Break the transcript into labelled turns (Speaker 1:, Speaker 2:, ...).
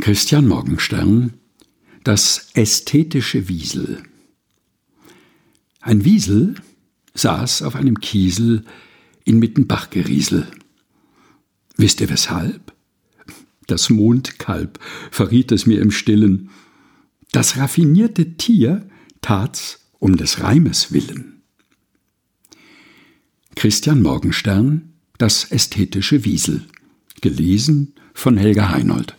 Speaker 1: Christian Morgenstern Das ästhetische Wiesel Ein Wiesel saß auf einem Kiesel inmitten Bachgeriesel. Wisst ihr weshalb? Das Mondkalb verriet es mir im Stillen. Das raffinierte Tier tat's um des Reimes willen. Christian Morgenstern Das ästhetische Wiesel gelesen von Helga Heinold